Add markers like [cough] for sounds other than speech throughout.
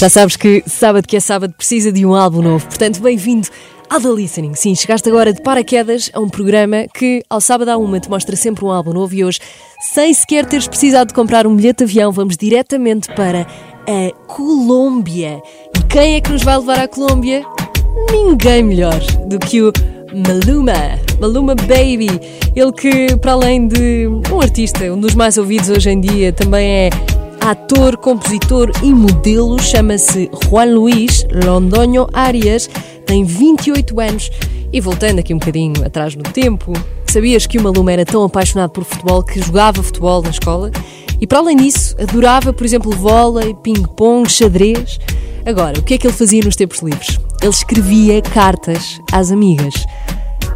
Já sabes que sábado que é sábado precisa de um álbum novo, portanto, bem-vindo The Listening. Sim, chegaste agora de paraquedas a um programa que, ao sábado à uma, te mostra sempre um álbum novo e hoje, sem sequer teres precisado de comprar um bilhete de avião, vamos diretamente para a Colômbia. E quem é que nos vai levar à Colômbia? Ninguém melhor do que o Maluma, Maluma Baby. Ele que, para além de um artista, um dos mais ouvidos hoje em dia, também é ator, compositor e modelo, chama-se Juan Luís Londoño Arias, tem 28 anos e voltando aqui um bocadinho atrás no tempo, sabias que o Maluma era tão apaixonado por futebol que jogava futebol na escola? E para além disso, adorava, por exemplo, vôlei, ping-pong, xadrez. Agora, o que é que ele fazia nos tempos livres? Ele escrevia cartas às amigas.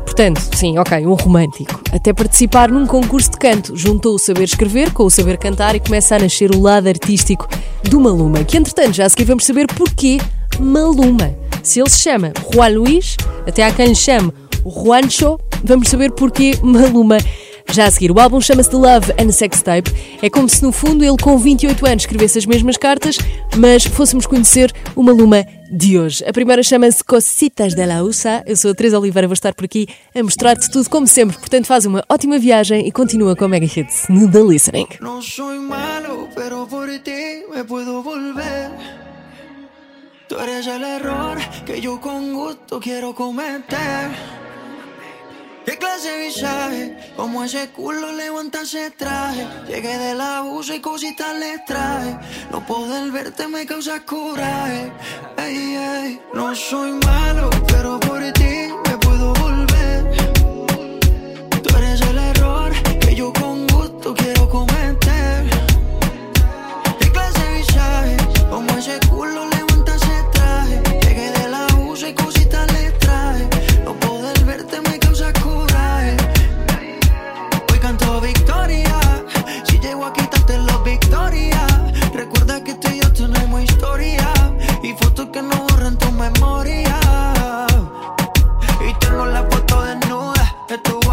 Portanto, sim, ok, um romântico. Até participar num concurso de canto, juntou o saber escrever com o saber cantar e começa a nascer o lado artístico do Maluma, que entretanto já seguir vamos saber porquê Maluma. Se ele se chama Juan Luís, até há quem lhe chame Juancho, vamos saber porquê Maluma. Já a seguir, o álbum chama-se The Love and Sex Tape. É como se no fundo ele com 28 anos escrevesse as mesmas cartas, mas fôssemos conhecer o Maluma de hoje. A primeira chama-se Cositas de la USA. Eu sou a Teresa Oliveira, vou estar por aqui a mostrar-te tudo como sempre. Portanto, faz uma ótima viagem e continua com Mega Hits no The Listening. No soy malo, pero por ti me puedo volver. Tú eres el error que yo con gusto quiero cometer. ¿Qué clase de visaje? Como ese culo levanta ese traje. Llegué de la USA y cositas le traje. No poder verte me causa coraje. Ey, ey. No soy malo, pero por ti me puedo volver. Tú eres el error que yo con gusto quiero cometer. ¿Qué clase de visaje? Como ese culo Fotos que no borran tu memoria. Y tengo la foto desnuda de tu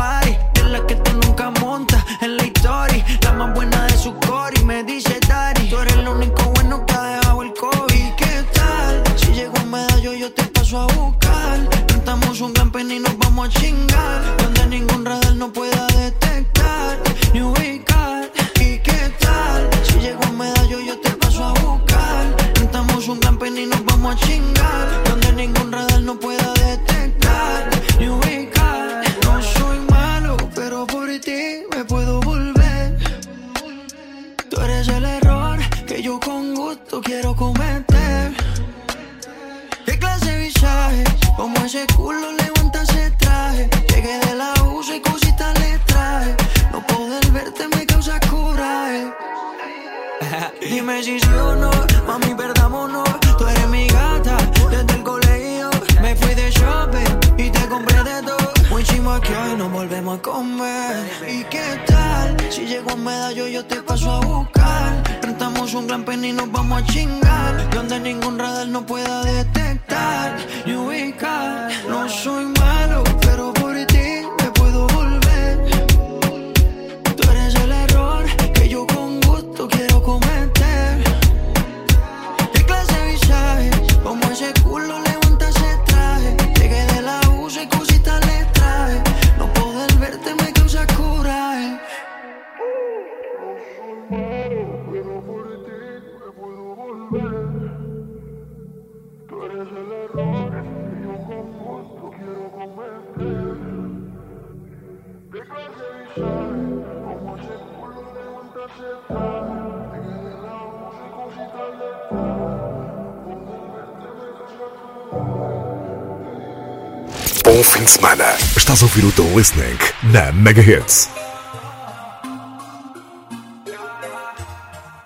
Bom fim de semana. Estás a ouvir o Listening na Mega Hits.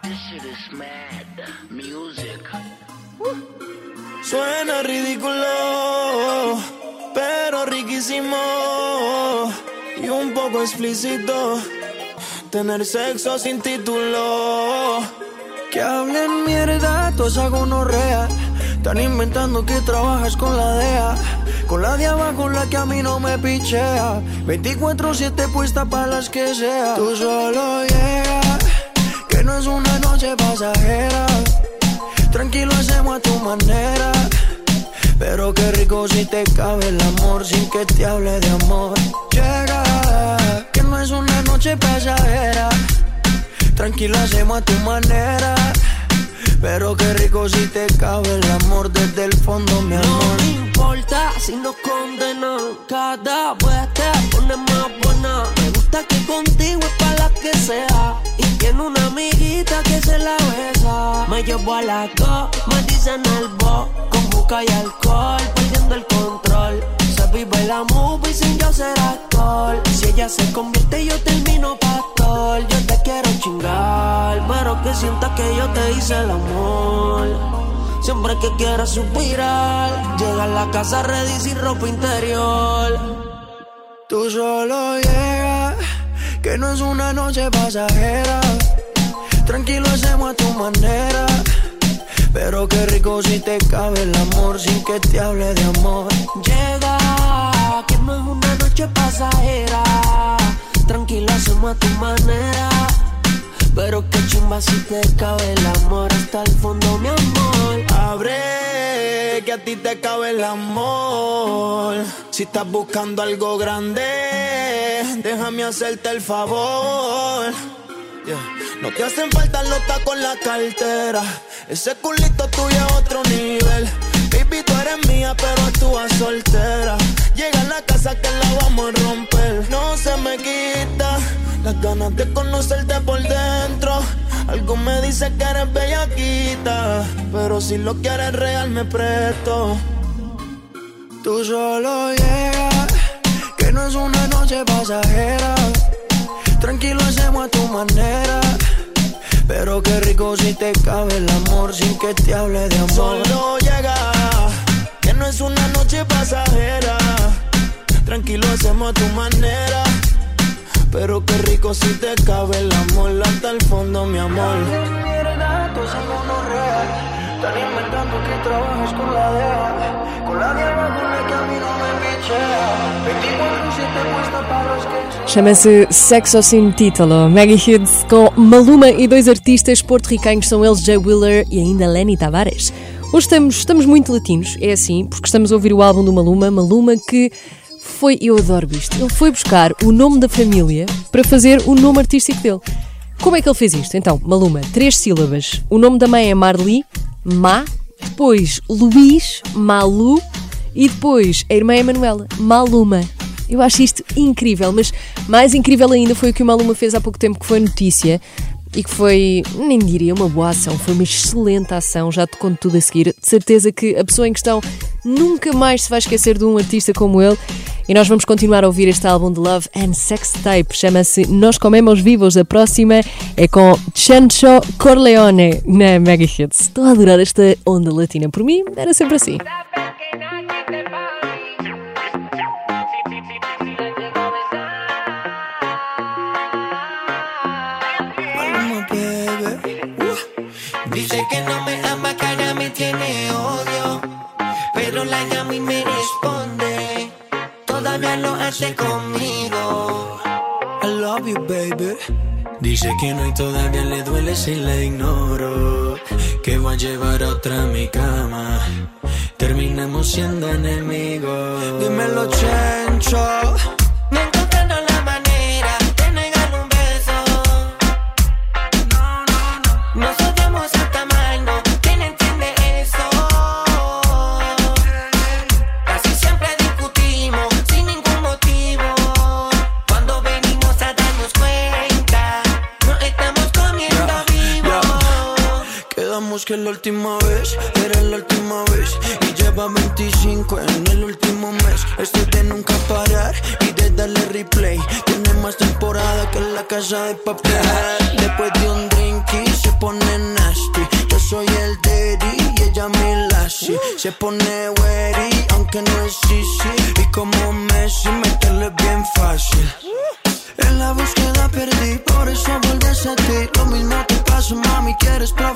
This shit is mad music. Suena ridículo, pero riquísimo y un poco explícito. Tener sexo sin título. Que hablen mierda, toda esa gonorrea. Están inventando que trabajas con la DEA. Con la de abajo, la que a mí no me pichea. 24-7 puesta para las que sea. Tú solo llega, que no es una noche pasajera. Tranquilo hacemos a tu manera. Pero qué rico si te cabe el amor sin que te hable de amor. Llega, que no es una noche pasajera. Tranquilo hacemos a tu manera. Pero qué rico si te cabe el amor desde el fondo, mi amor. No me importa si nos condenan. Cada vez te pones más buena. Me gusta que contigo es para la que sea. Y tiene una amiguita que se la besa. Me llevo a la me dicen el bo. Con busca y alcohol, perdiendo el control. Se vive la movie sin yo ser actor. Si ella se convierte, yo termino hice el amor. Siempre que quieras suspirar, llega a la casa ready sin ropa interior. Tú solo llegas, que no es una noche pasajera. Tranquilo hacemos a tu manera. Pero qué rico si te cabe el amor sin que te hable de amor. Llega, que no es una noche pasajera. Tranquilo hacemos a tu manera. Pero qué chumba si te cabe el amor hasta el fondo, mi amor. Abre, que a ti te cabe el amor. Si estás buscando algo grande, déjame hacerte el favor. No te hacen falta los tacos en la cartera. Ese culito tuyo es otro nivel. Baby, tú eres mía, pero actúas soltera. Llega a la casa que la vamos a romper. No se me quita las ganas de conocerte por dentro. Algo me dice que eres bellaquita. Pero si lo quieres real, me presto. Tú solo llegas, que no es una noche pasajera. Tranquilo hacemos a tu manera. Pero qué rico si te cabe el amor sin que te hable de amor. Solo llega, que no es una noche pasajera. Tranquilo hacemos a tu manera. Pero qué rico si te cabe el amor hasta el fondo, mi amor. Están inventando que trabajas con la DEA Con la diabla con la que a mí no me pichea 24-7 puesta para los que Chama-se Sexo Sin Título. Maggie Hughes com Maluma e dois artistas porto-ricanhos são eles Jay Wheeler e ainda Lenny Tavares. Hoje estamos, estamos muito latinos, é assim, porque estamos a ouvir o álbum do Maluma, Maluma que foi, eu adoro isto, ele foi buscar o nome da família para fazer o nome artístico dele. Como é que ele fez isto? Então, Maluma, três sílabas. O nome da mãe é Marli, Ma, depois Luís, Malu e depois a irmã é Manuela, Maluma. Eu acho isto incrível, mas mais incrível ainda foi o que o Maluma fez há pouco tempo, que foi notícia e que foi, nem diria uma boa ação, foi uma excelente ação, já te conto tudo a seguir. De certeza que a pessoa em questão nunca mais se vai esquecer de um artista como ele. E nós vamos continuar a ouvir este álbum de Love and Sex Tape, chama-se Nós Comemos Vivos. A próxima é com Chancho Corleone na Mega Hits. Estou a adorar esta onda latina. Por mim, era sempre assim. Que no me ama, que ahora me tiene odio. Pero la llamo y me responde. Todavía lo hace conmigo. I love you, baby. Dice que no y todavía le duele si la ignoro. Que voy a llevar a otra a mi cama. Terminamos siendo enemigos. Dímelo, Chencho. La última vez era la última vez y lleva 25 en el último mes. Estoy de nunca parar y de darle replay. Tiene más temporada que la casa de papel. Después de un drink y se pone nasty. Yo soy el daddy y ella mi lassie. Se pone wary aunque no es easy. Y como Messi meterle bien fácil. En la búsqueda perdí, por eso volví a ti. Lo mismo te pasa, mami, quieres probar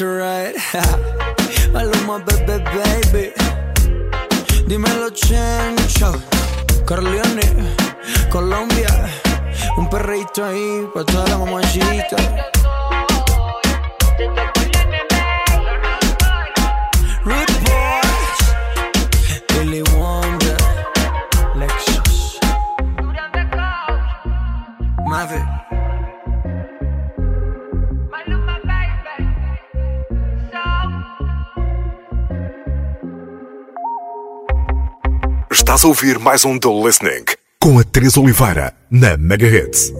to ride. [laughs] Maluma, baby, baby. Dímelo, Chencho. Corleone, Colombia. Un perrito ahí para toda la mamachita. Estás a ouvir mais um The Listening com a Teresa Oliveira na Mega Hits.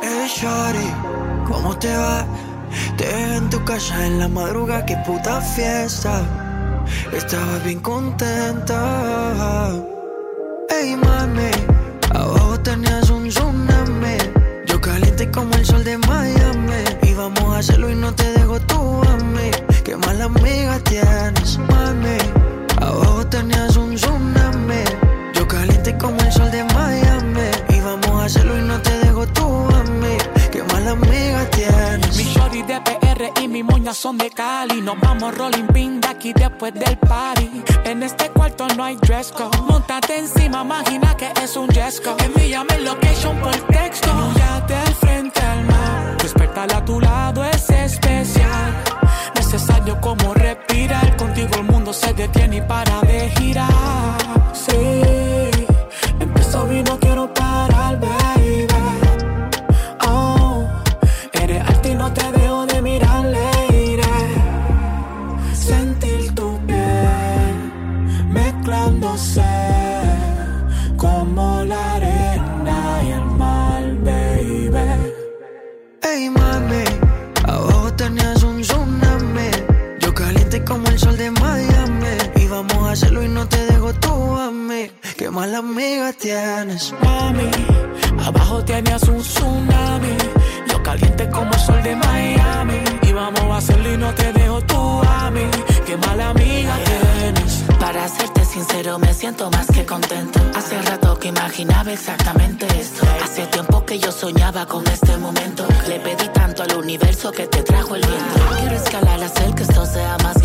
Hey, Shorty, ¿cómo te va? Te en tu casa en la madruga, qué puta fiesta. Estaba bien contenta. Ey, mami, abajo tenías un tsunami. Yo caliente como el sol de Miami. Y vamos a hacerlo y no te dejo tú a mí. Qué mala amiga tienes, mami. Son de Cali. Nos vamos rolling pin de aquí después del party. En este cuarto no hay dress code. Montate encima, imagina que es un jesco. Envíame location por texto. Ya al frente al mar. Despertar a tu lado es especial. Necesario como respirar. Contigo el mundo se detiene y para de girar. Mala amiga tienes. Mami, abajo tenías un tsunami. Yo caliente como el sol de Miami. Y vamos a hacerlo y no te dejo tú a mí. Qué mala amiga tienes. Para serte sincero, me siento más que contento. Hace rato que imaginaba exactamente esto. Hace tiempo que yo soñaba con este momento. Le pedí tanto al universo que te trajo el viento. Quiero escalar, hacer que esto sea más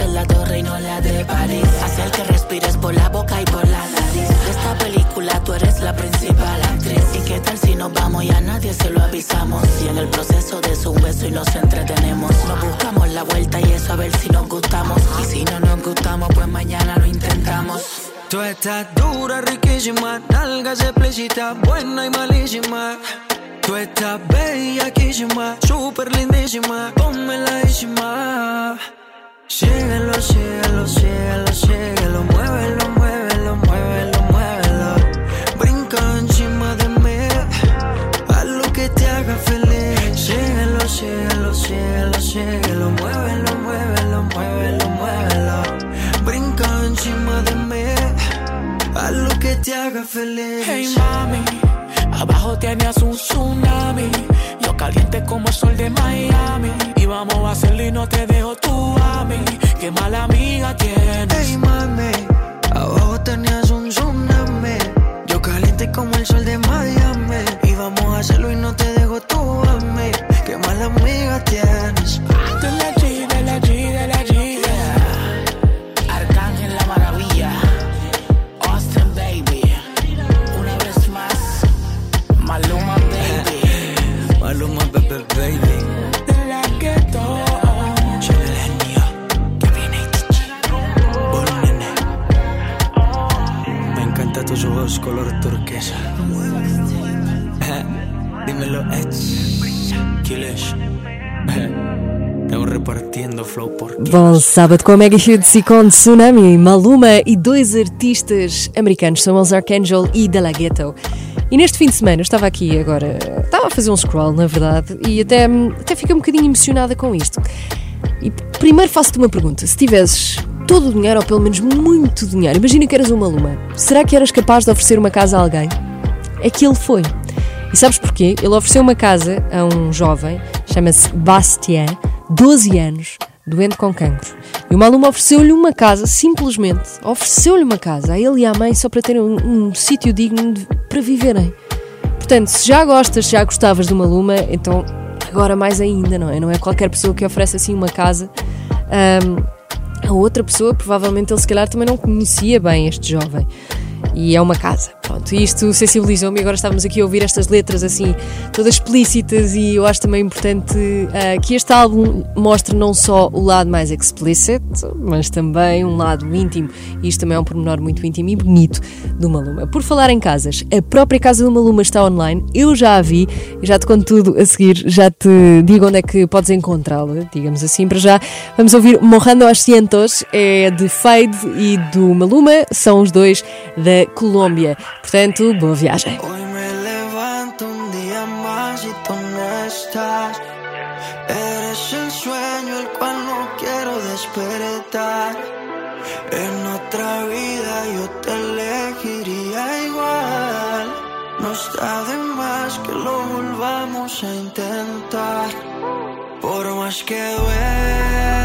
en la torre y no la de París. Hacer que respires por la boca y por la nariz. De esta película tú eres la principal actriz. ¿Y qué tal si nos vamos y a nadie se lo avisamos? Y en el proceso de un beso y nos entretenemos. Nos buscamos la vuelta y eso a ver si nos gustamos. Y si no nos gustamos, pues mañana lo intentamos. Tú estás dura, riquísima, nalgas explícitas, buena y malísima. Tú estás bellaquísima, súper lindísima, pónmeladísima. Síguelo, síguelo, síguelo, síguelo, muévelo, muévelo, muévelo, muévelo. Brinca encima de mí, haz lo que te haga feliz. Síguelo, síguelo, síguelo, síguelo, muévelo, muévelo, muévelo, muévelo. Brinca encima de mí, haz lo que te haga feliz. Hey mami, abajo tenías un tsunami. Caliente como el sol de Miami. Y vamos a hacerlo y no te dejo tú a mí. Qué mala amiga tienes. Hey mami, abajo tenías un tsunami. Yo caliente como el sol de Miami. Y vamos a hacerlo y no te dejo tú a mí. Qué mala amiga tienes. Bom sábado com a Mega Hits e com Tsunami, Maluma e dois artistas americanos, são os Archangel e De La Ghetto. E neste fim de semana, eu estava aqui agora, estava a fazer um scroll, na verdade, e até, até fiquei um bocadinho emocionada com isto. E primeiro faço-te uma pergunta: se tivesses todo o dinheiro, ou pelo menos muito dinheiro, imagina que eras uma Maluma, será que eras capaz de oferecer uma casa a alguém? É que ele foi. E sabes porquê? Ele ofereceu uma casa a um jovem, chama-se Bastien, 12 anos, doente com cancro. E o Maluma ofereceu-lhe uma casa, simplesmente, ofereceu-lhe uma casa, a ele e à mãe, só para terem um, um sítio digno de- para viverem. Portanto, se já gostas, se já gostavas do Maluma, então agora mais ainda, não é? Não é qualquer pessoa que oferece assim uma casa. Ahm, a outra pessoa, provavelmente ele se calhar também não conhecia bem este jovem. E é uma casa. Pronto, isto sensibilizou-me. Agora estávamos aqui a ouvir estas letras assim, todas explícitas, e eu acho também importante ah, que este álbum mostre não só o lado mais explicit, mas também um lado íntimo. E isto também é um pormenor muito íntimo e bonito do Maluma. Por falar em casas, a própria casa do Maluma está online. Eu já a vi, já te conto tudo a seguir, já te digo onde é que podes encontrá-la, digamos assim. Para já, vamos ouvir Mojando Asientos, é de Fade e do Maluma, são os dois da Colômbia. Portanto, boa viagem. Hoy me levanto un día más y tú no estás. Eres el sueño el cual no quiero despertar. En otra vida yo te elegiría igual. No está de más que lo volvamos a intentar. Por más que duela,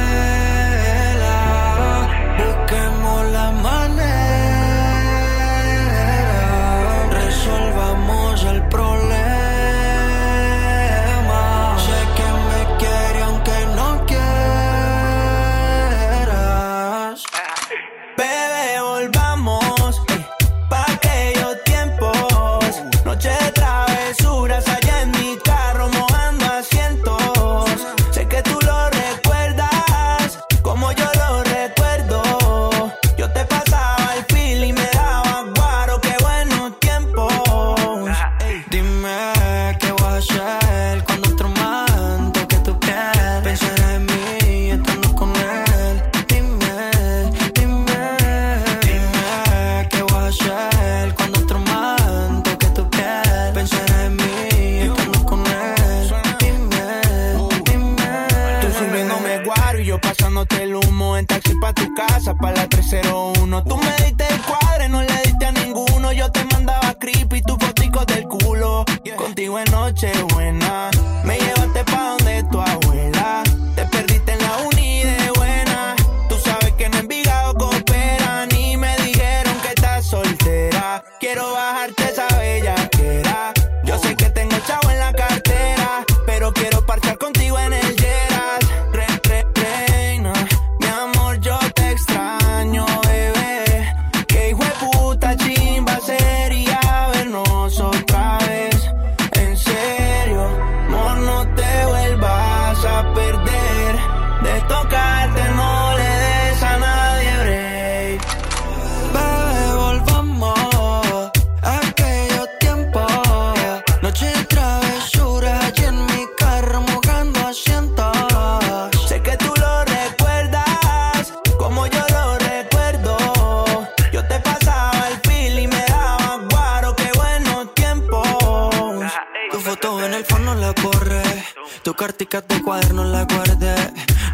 Cartica de cuaderno la guardé.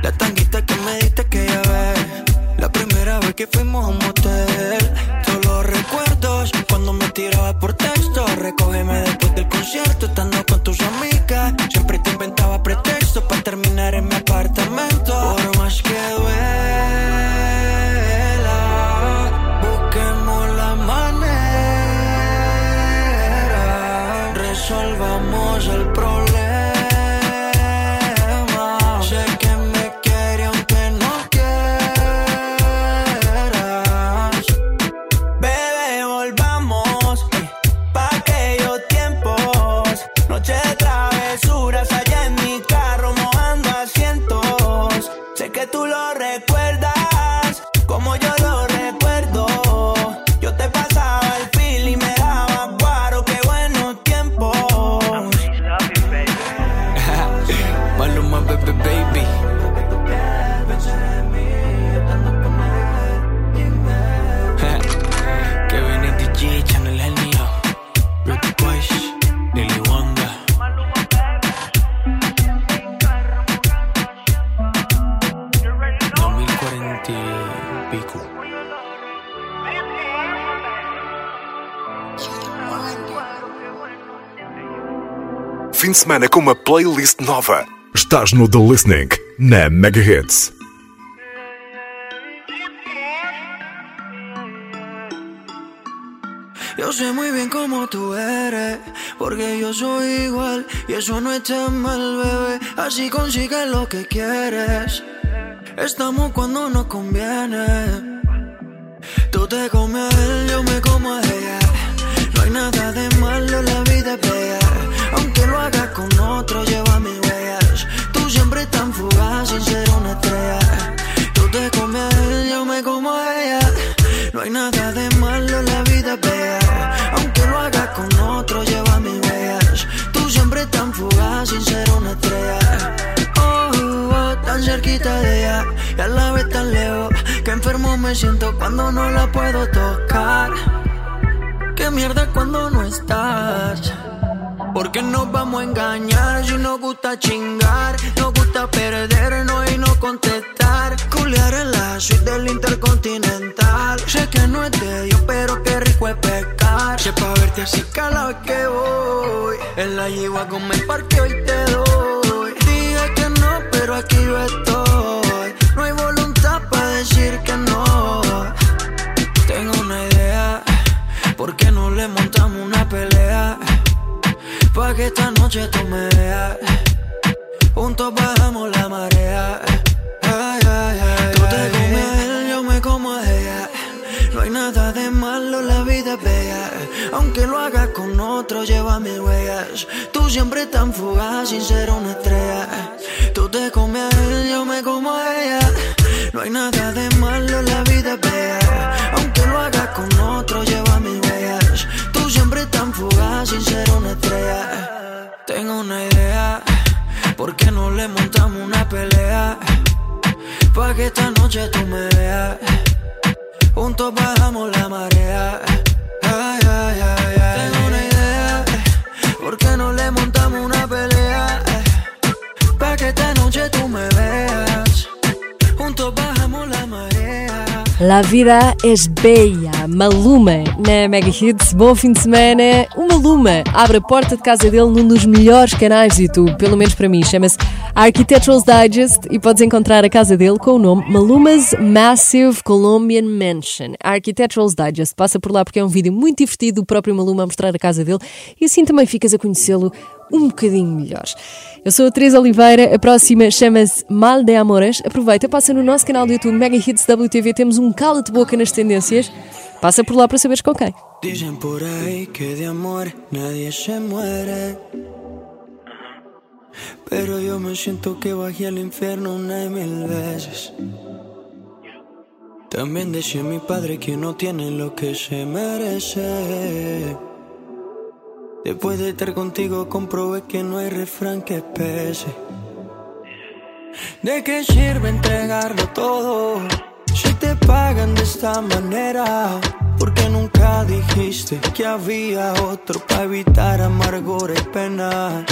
La tanguita que me diste que ya ves. La primera vez que fuimos a un Y Pico. Fim de semana com uma playlist nova. Estás no The Listening, na Mega Hits. Yo sé muy bien cómo tú eres, porque yo soy igual y eso no está mal, bebé. Así consigues lo que quieres. Estamos cuando nos conviene. Tú te comes a él, yo me como a ella. No hay nada de malo, la vida es bella. Aunque lo hagas con otro, lleva mis huellas. Tú siempre tan fugaz sin ser una estrella. Tú te comes a él, yo me como a ella. No hay nada de malo, la vida es bella. Aunque lo hagas con otro, lleva mis huellas. Tú siempre tan fugaz sin ser cerquita de ella y a la vez tan lejos. Que enfermo me siento cuando no la puedo tocar. Qué mierda cuando no estás. Porque nos vamos a engañar si nos gusta chingar, nos gusta perdernos y no contestar. Culear en la suite del intercontinental. Sé que no es de Dios, pero qué rico es pescar. Sé pa' verte así cada vez que voy. En la yegua con el parque hoy te doy. Pero aquí yo estoy. No hay voluntad para decir que no. Tengo una idea, ¿por qué no le montamos una pelea? Pa' que esta noche tú me veas. Juntos bajamos la marea. Ay, ay, ay, Tú te comes. A él, yo me como a ella. No hay nada de malo, la vida es bella. Aunque lo hagas con otro, lleva mis huellas. Tú siempre tan fugaz sin ser una estrella Te comes a él, yo me como a ella No hay nada de malo, la vida es bella Aunque lo hagas con otro, lleva mis huellas Tú siempre tan fugaz sin ser una estrella Tengo una idea ¿Por qué no le montamos una pelea? Pa' que esta noche tú me veas Juntos bajamos la marea ay, ay, ay, ay. Tengo una idea ¿Por qué no le montamos una pelea? La vida és bella, Maluma na Mega Hits. Bom fim de semana. O Maluma abre a porta de casa dele num dos melhores canais de YouTube, pelo menos para mim. Chama-se Architecturals Digest e podes encontrar a casa dele com o nome Maluma's Massive Colombian Mansion. Architecturals Digest. Passa por lá porque é um vídeo muito divertido do próprio Maluma a mostrar a casa dele e assim também ficas a conhecê-lo um bocadinho melhor. Eu sou a Teresa Oliveira, a próxima chama-se Mal de Amores. Aproveita, passa no nosso canal do YouTube Mega Hits WTV, temos um cala-te-boca nas tendências. Passa por lá para saberes com quem. Dicen por ahí que de amor nadie se muere. Pero yo me siento que bajé al infierno una y mil veces. También decía mi padre que no tiene lo que se merece. Después de estar contigo comprobé que no hay refrán que pese. ¿De qué sirve entregarlo todo si te pagan de esta manera? Porque nunca dijiste que había otro para evitar amargura y penas.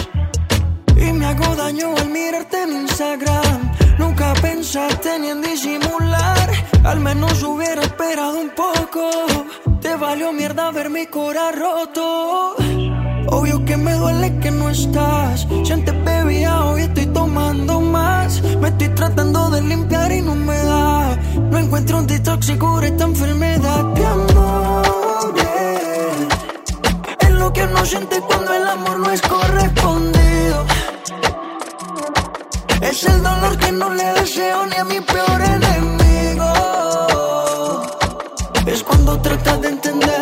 Y me hago daño al mirarte en Instagram. Nunca pensaste ni en disimular. Al menos hubiera esperado un poco. Te valió mierda ver mi cora roto. Obvio que me duele que no estás. Si antes hoy estoy tomando más. Me estoy tratando de limpiar y no me da. No encuentro un detox y cure esta enfermedad de amores. Es lo que uno siente cuando el amor no es correspondido. Es el dolor que no le deseo ni a mi peor enemigo. Es cuando tratas de entender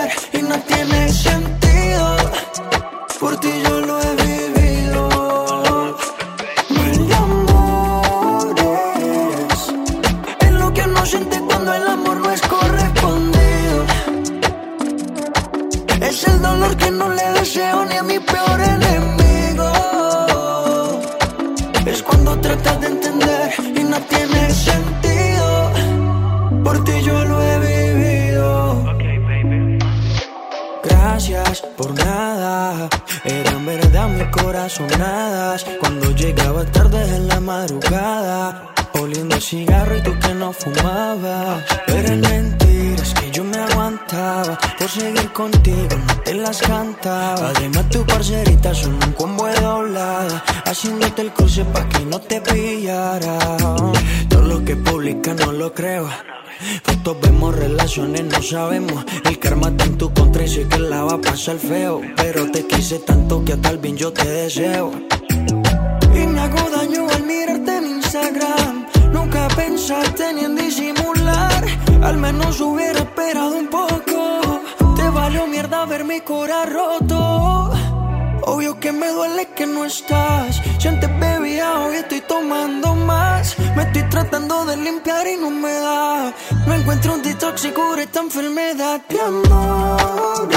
te deseo. Y me hago daño al mirarte en Instagram. Nunca pensaste ni en disimular. Al menos hubiera esperado un poco. Te valió mierda ver mi cora roto. Obvio que me duele que no estás. Si antes bebía, hoy estoy tomando más. Me estoy tratando de limpiar y no me da. No encuentro un detox y cure esta enfermedad de amores.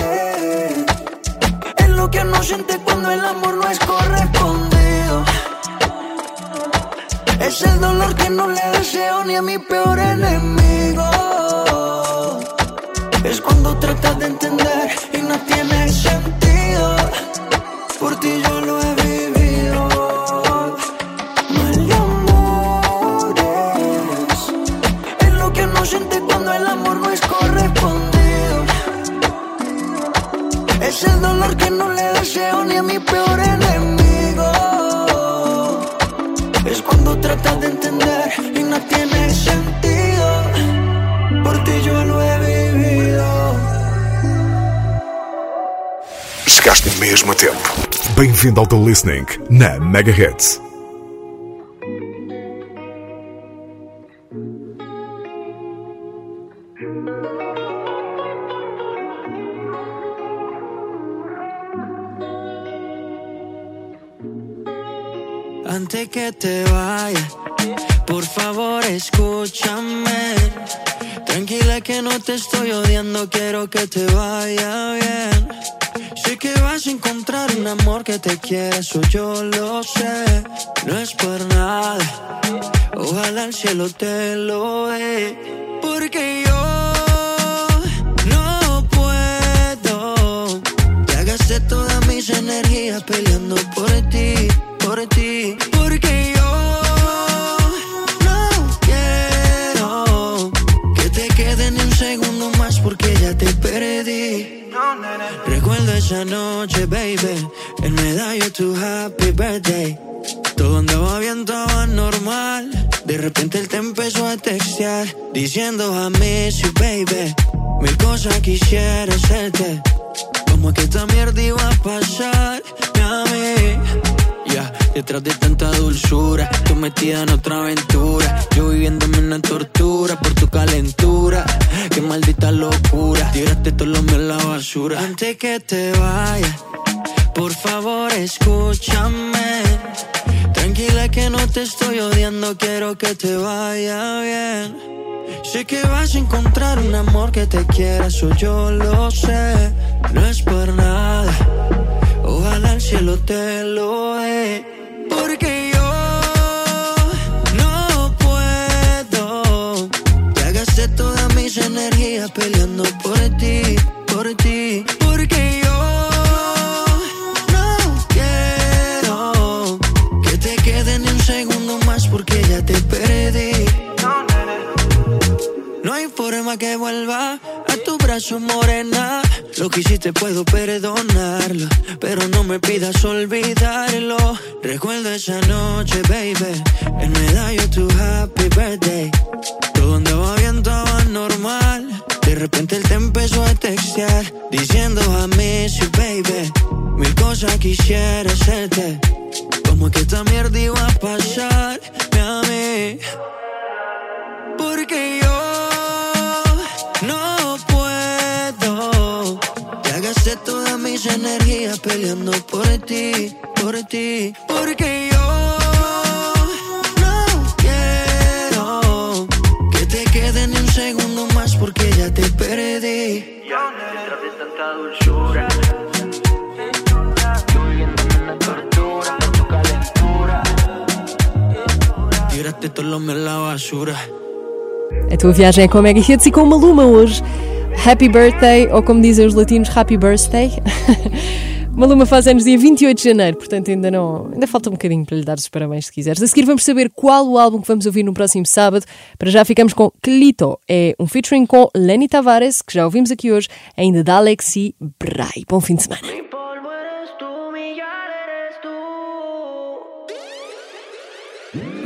Que uno siente cuando el amor no es correspondido. Es el dolor que no le deseo ni a mi peor enemigo. Es cuando tratas de entender y no tiene sentido. Por ti yo no le deseo ni a mi peor enemigo. Es cuando tratas de entender y no tiene sentido. Por ti yo lo he vivido. Chegaste mesmo a tempo. Bem-vindo ao The Listening na Mega Hits. Que te vaya, por favor escúchame. Tranquila que no te estoy odiando, quiero que te vaya bien. Sé que vas a encontrar un amor que te quiere, eso yo lo sé. No es por nada, ojalá el cielo te lo dé. Porque yo no puedo ya gasté todas mis energías peleando por ti, por ti. Porque yo no quiero que te quede ni un segundo más porque ya te perdí. Recuerdo esa noche, baby, el medallo tu happy birthday. Todo andaba bien, estaba normal. De repente él te empezó a textear, diciendo a miss you, baby. Mil cosas quisiera hacerte. Como que esta mierda iba a pasar a mí. Detrás de tanta dulzura, tú metida en otra aventura. Yo viviéndome una tortura por tu calentura. Qué maldita locura, tiraste todo lo mío en la basura. Antes que te vayas, por favor escúchame. Tranquila que no te estoy odiando, quiero que te vaya bien. Sé que vas a encontrar un amor que te quiera, eso yo lo sé. No es por nada, ojalá el cielo te lo dé. Peleando por ti, por ti. Porque yo no quiero que te quede ni un segundo más porque ya te perdí. No hay forma que vuelva a tu brazo morena. Lo que hiciste puedo perdonarlo, pero no me pidas olvidarlo. Recuerdo esa noche, baby, el medallo tu happy birthday. Todo andaba bien, estaba normal. De repente él te empezó a textear, diciendo a miss you, baby. Mil cosas quisiera hacerte. Como que esta mierda iba a pasar a mí. Porque yo no puedo. Ya gasté todas mis energías peleando por ti, por ti. Porque yo no quiero que te quede ni un segundo más porque te perdí. Detrás de tanta dulzura. A tua viagem é com Mega Hits e com uma Luma hoje. Happy birthday, ou como dizem os latinos, happy birthday. [laughs] Maluma faz anos dia 28 de janeiro, portanto ainda não, ainda falta um bocadinho para lhe dar os parabéns se quiseres. A seguir vamos saber qual o álbum que vamos ouvir no próximo sábado. Para já ficamos com Clito, é um featuring com Lenny Tavares, que já ouvimos aqui hoje, ainda da Alexi Bray. Bom fim de semana.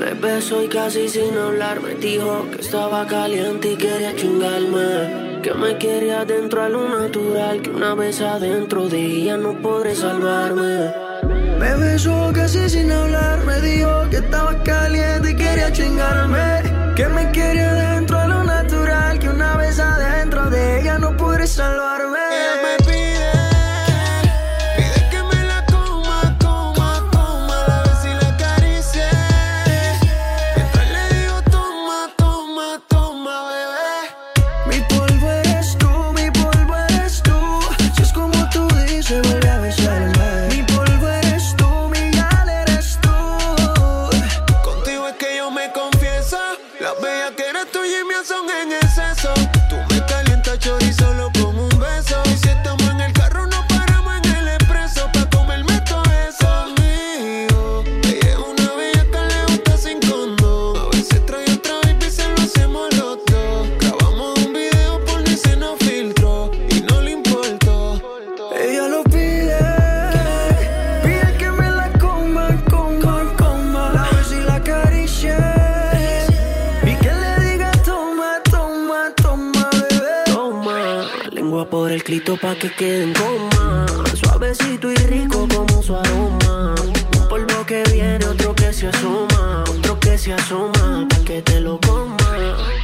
Me besó y casi sin hablar me dijo que estaba caliente y quería chingarme. Que me quería dentro a lo natural, que una vez adentro de ella no podré salvarme. Me besó casi sin hablar, me dijo que estaba caliente y quería chingarme. Que me quería dentro a lo natural, que una vez adentro de ella no podré salvarme. Pa' que queden coma. Suavecito y rico como su aroma. Un polvo que viene, otro que se asoma. Otro que se asoma, pa' que te lo coma.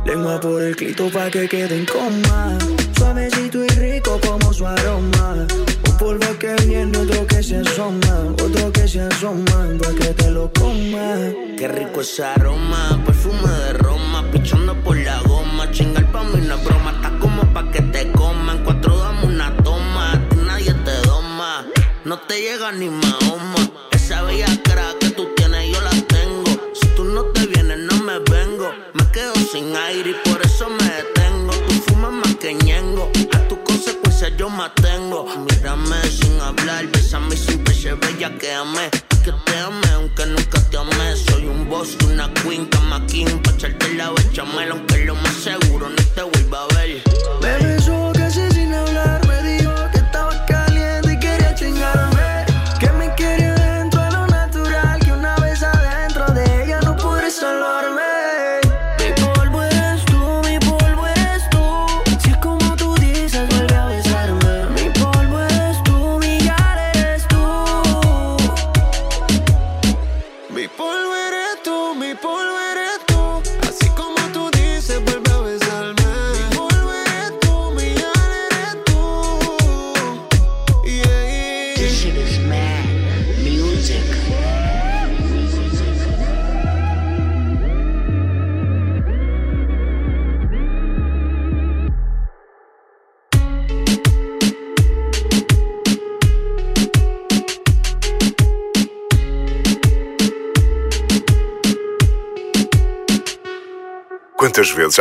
Lengua por el clito pa' que queden coma. Suavecito y rico como su aroma. Un polvo que viene, otro que se asoma. Otro que se asoma, pa' que te lo coma. Qué rico ese aroma, perfume de Roma. Pichando por la goma, chingar pa' mí no broma. Está como pa' que te te llega ni Mahoma. Esa bella cara que tú tienes, yo la tengo. Si tú no te vienes, no me vengo. Me quedo sin aire y por eso me detengo. Tú fumas más que ñengo. A tu consecuencia yo me tengo. Mírame sin hablar, bésame sin peche bella que amé. Que te amé, aunque nunca te amé. Soy un boss una queen, cama. Pa' echarte la bechamel, aunque lo más seguro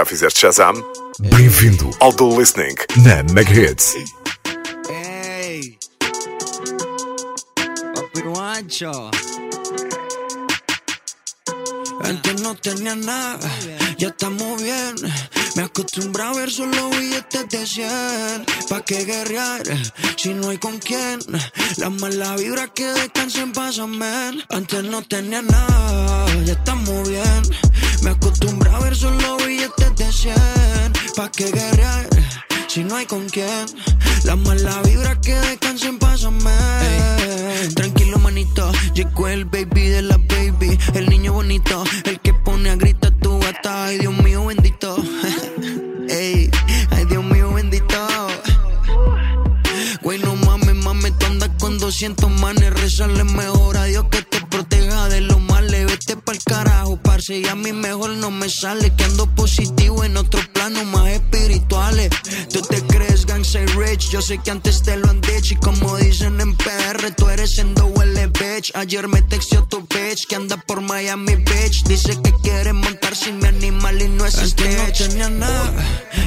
já fizeste Shazam? Bem-vindo ao The Listening na Megahits. Ey, papi guancho. Antes no tenía nada, ya estamos bien. Me acostumbré a ver solo billetes de 100. ¿Pa' qué guerrear si no hay con quién? Las malas vibras que descansen pasan, Antes no tenía nada, ya estamos bien. Me acostumbré a ver solo billetes de 100. ¿Pa' qué guerrear? Si no hay con quién, las malas vibras que descansen, pásame. Tranquilo, manito, llegó el baby de la baby. El niño bonito, el que pone a gritar tu gata. Ay, Dios mío, bendito. [laughs] Ey, ay, Dios mío, bendito. Güey, no mames, mames, tú andas con 200 manes. Rezarle mejor a Dios que te proteja de los males. Vete pa'l carajo, parce, y a mí mejor no me sale. Que ando positivo en otro plano más espirituales. Tú te crees gangster rich, yo sé que antes te lo han dicho. Y como dicen en PR, tú eres en huele bitch. Ayer me texteó tu bitch que anda por Miami Beach. Dice que quiere montar sin mi animal y no es Antes no tenía nada,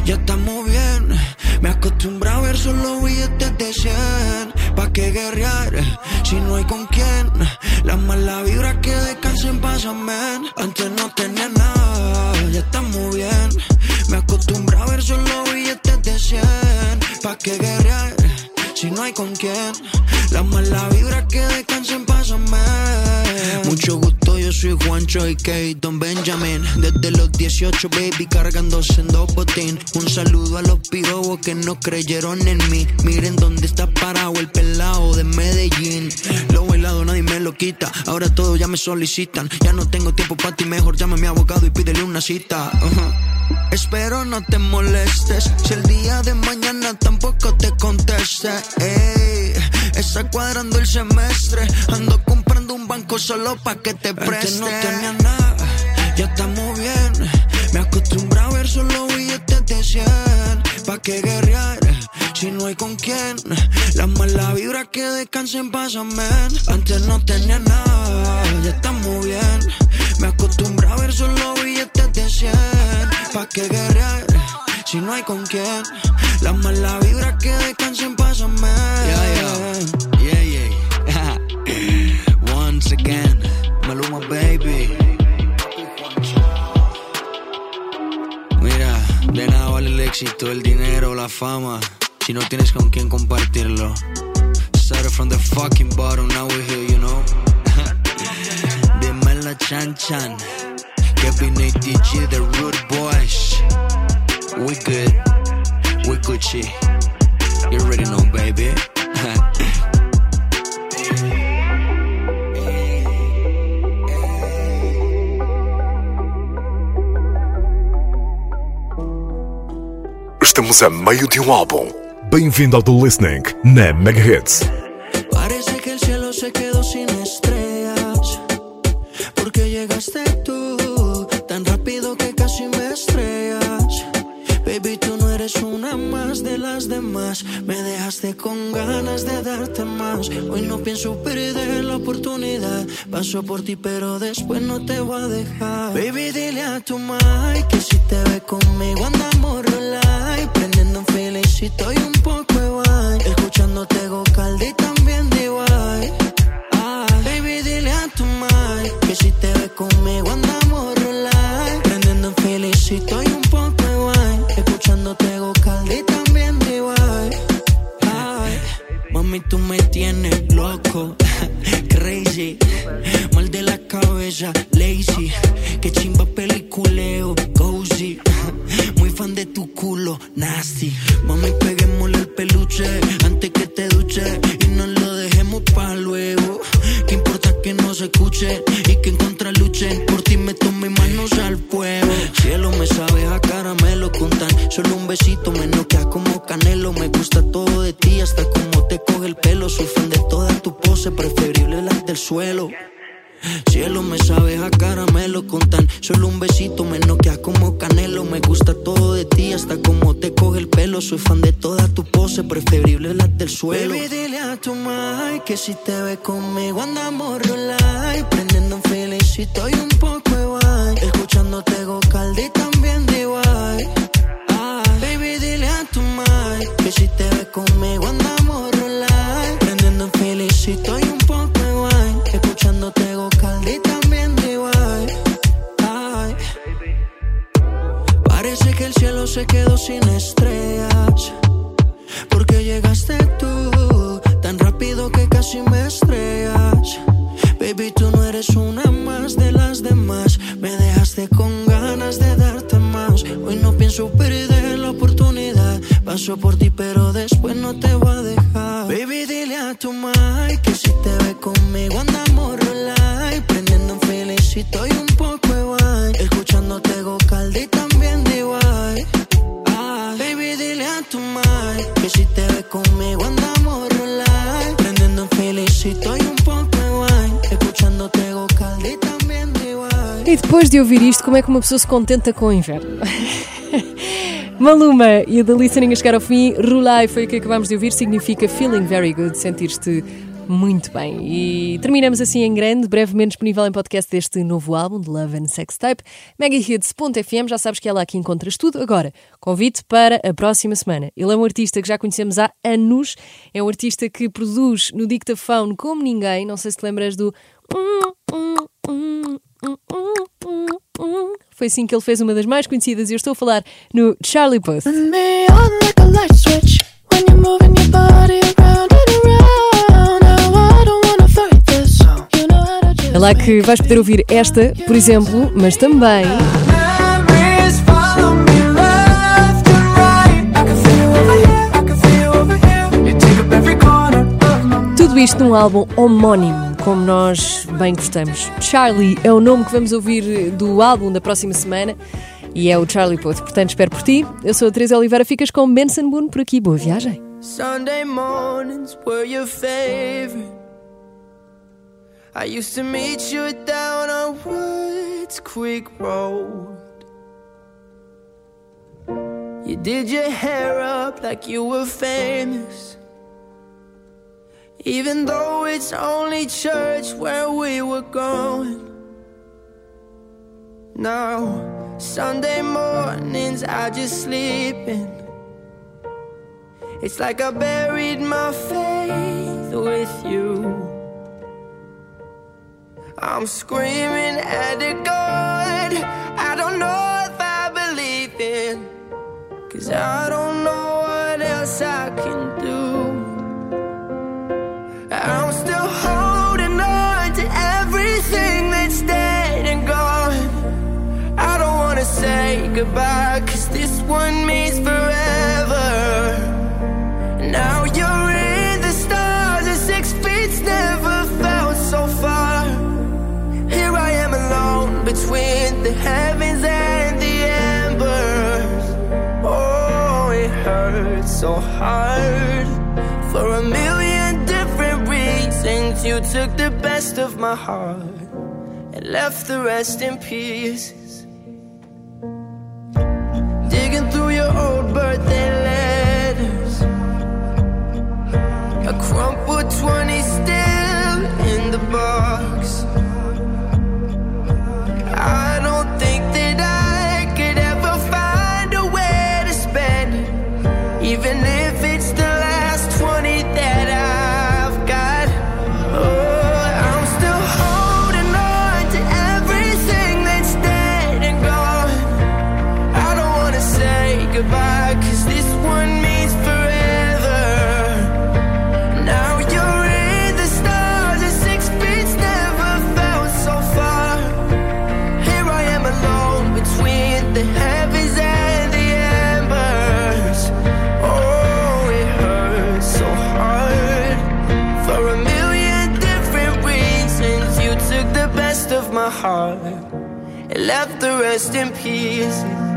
ya estamos bien. Me acostumbré a ver solo billetes de 100. Pa' qué guerrear si no hay con quién? La mala vibra que descansen, pásame. Antes no tenía nada, ya está muy bien. Me acostumbro a ver solo billetes de 100. ¿Pa' qué guerrear si no hay con quién? La mala vibra que descansen, soy Juancho y Kate, Don Benjamin. Desde los 18, baby, cargándose en dos botín. Un saludo a los pirobos que no creyeron en mí. Miren dónde está parado el pelado de Medellín. Lo bailado nadie me lo quita. Ahora todos ya me solicitan. Ya no tengo tiempo para ti, mejor llama a mi abogado y pídele una cita. Espero no te molestes. Si el día de mañana tampoco te conteste. Ey, está cuadrando el semestre. Ando solo pa' que te preste. no tenía nada, ya estamos bien. Me acostumbro a ver solo billetes de 100. Pa' que guerrear si no hay con quién. La mala vibra que descansen, pásame. Antes no tenía nada, ya estamos bien. Me acostumbro a ver solo billetes de 100. Pa' que guerrear si no hay con quién. La mala vibra que descansen, pásame. Yeah, éxito, el dinero, la fama, si no tienes con quién compartirlo. Started from the fucking bottom, now we're here, you know. [laughs] Dime la chan chan. Kevin ATG, the Rude Boys. We good, we Gucci. You already know, baby. [laughs] Estamos a meio de um álbum. Bem-vindo ao The Listening na Megahits. Parece que el cielo se quedó sin estrellas. Porque llegaste Me dejaste con ganas de darte más. Hoy no pienso perder la oportunidad. Paso por ti, pero después no te voy a dejar. Baby, dile a tu mai que si te ve conmigo andamos live. Prendiendo un felicito y un poco wine. Escuchándote go que si te ve conmigo andamos live. Prendiendo un felicito y un como é que uma pessoa se contenta com o inverno? Maluma e a The Listening a chegar ao fim. Rulai foi o que acabámos de ouvir, significa feeling very good, sentir-te Muito bem, e terminamos assim em grande, brevemente disponível em podcast deste novo álbum de Love and Sex Tape, megahits.fm, já sabes que é lá que encontras tudo. Agora, convite para a próxima semana. Ele é um artista que já conhecemos há anos, é um artista que produz no Dictaphone como ninguém, não sei se te lembras do... Foi assim que ele fez uma das mais conhecidas e eu estou a falar no Charlie Puth. É lá que vais poder ouvir esta, por exemplo, mas também. Tudo isto num álbum homónimo, como nós bem gostamos. Charlie é o nome que vamos ouvir do álbum da próxima semana e é o Charlie Puth. Portanto, espero por ti. Eu sou a Teresa Oliveira, ficas com Benson Boone por aqui. Boa viagem. Sunday mornings were your favorite. I used to meet you down on Woods Creek Road. You did your hair up like you were famous. Even though it's only church where we were going. Now, Sunday mornings I just sleep in. It's like I buried my faith with you. I'm screaming at the God I don't know if I believe in. Cause I don't I'm still holding on to everything that's dead and gone. I don't wanna say goodbye, cause this one means forever. Now you're in the stars, and six feet's never felt so far. Here I am alone between the heavens and the embers. Oh, it hurts so hard You took the best of my heart and left the rest in pieces. Digging through your old birthday letters, a crumpled 20 still the rest in pieces.